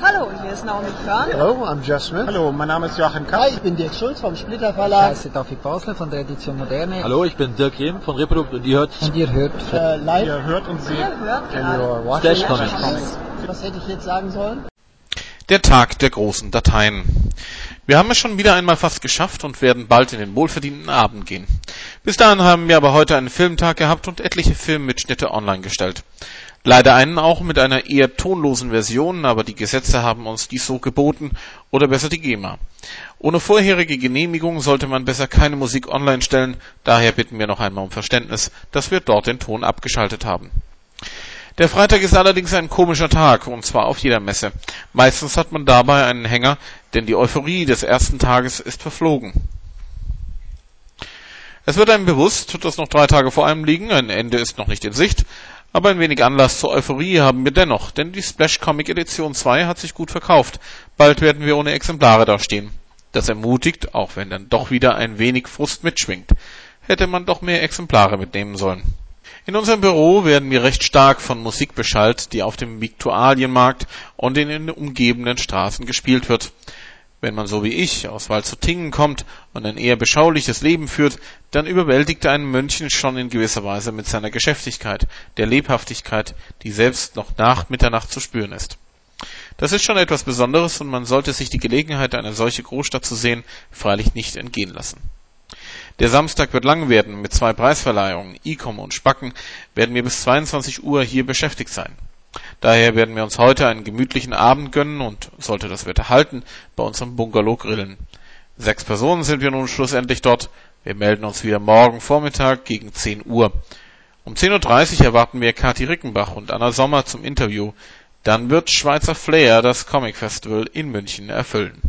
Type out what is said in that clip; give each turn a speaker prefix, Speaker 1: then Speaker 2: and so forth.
Speaker 1: Hallo, hier ist Naomi Körn.
Speaker 2: Hello, I'm Jeff Smith.
Speaker 3: Hallo, mein Name ist Joachim Kapp.
Speaker 4: Hi, ich bin Dirk Schulz vom Splitter
Speaker 5: Ich
Speaker 4: Verlag.
Speaker 5: heiße David Basler von der Edition Moderne.
Speaker 6: Hallo, ich bin Dirk Rehm von Reprodukt und ihr hört
Speaker 5: Und ihr hört
Speaker 4: Äh, live.
Speaker 3: Ihr hört und seht
Speaker 1: Ihr hört
Speaker 2: And
Speaker 1: gerade
Speaker 6: Flash Comics.
Speaker 4: Was hätte ich jetzt sagen sollen?
Speaker 7: Der Tag der großen Dateien. Wir haben es schon wieder einmal fast geschafft und werden bald in den wohlverdienten Abend gehen. Bis dahin haben wir aber heute einen Filmtag gehabt und etliche Filmmitschnitte online gestellt. Leider einen auch mit einer eher tonlosen Version, aber die Gesetze haben uns dies so geboten oder besser die GEMA. Ohne vorherige Genehmigung sollte man besser keine Musik online stellen, daher bitten wir noch einmal um Verständnis, dass wir dort den Ton abgeschaltet haben. Der Freitag ist allerdings ein komischer Tag, und zwar auf jeder Messe. Meistens hat man dabei einen Hänger, denn die Euphorie des ersten Tages ist verflogen. Es wird einem bewusst, dass noch drei Tage vor einem liegen, ein Ende ist noch nicht in Sicht, aber ein wenig Anlass zur Euphorie haben wir dennoch, denn die Splash Comic Edition 2 hat sich gut verkauft. Bald werden wir ohne Exemplare dastehen. Das ermutigt, auch wenn dann doch wieder ein wenig Frust mitschwingt. Hätte man doch mehr Exemplare mitnehmen sollen. In unserem Büro werden wir recht stark von Musik beschallt, die auf dem Viktualienmarkt und in den umgebenden Straßen gespielt wird. Wenn man so wie ich aus Walzutingen kommt und ein eher beschauliches Leben führt, dann überwältigt ein Mönchen schon in gewisser Weise mit seiner Geschäftigkeit, der Lebhaftigkeit, die selbst noch nach Mitternacht zu spüren ist. Das ist schon etwas Besonderes und man sollte sich die Gelegenheit, eine solche Großstadt zu sehen, freilich nicht entgehen lassen. Der Samstag wird lang werden. Mit zwei Preisverleihungen, Icom und Spacken, werden wir bis 22 Uhr hier beschäftigt sein. Daher werden wir uns heute einen gemütlichen Abend gönnen und, sollte das Wetter halten, bei unserem Bungalow grillen. Sechs Personen sind wir nun schlussendlich dort. Wir melden uns wieder morgen Vormittag gegen 10 Uhr. Um 10.30 Uhr erwarten wir Kathi Rickenbach und Anna Sommer zum Interview. Dann wird Schweizer Flair das Comic Festival in München erfüllen.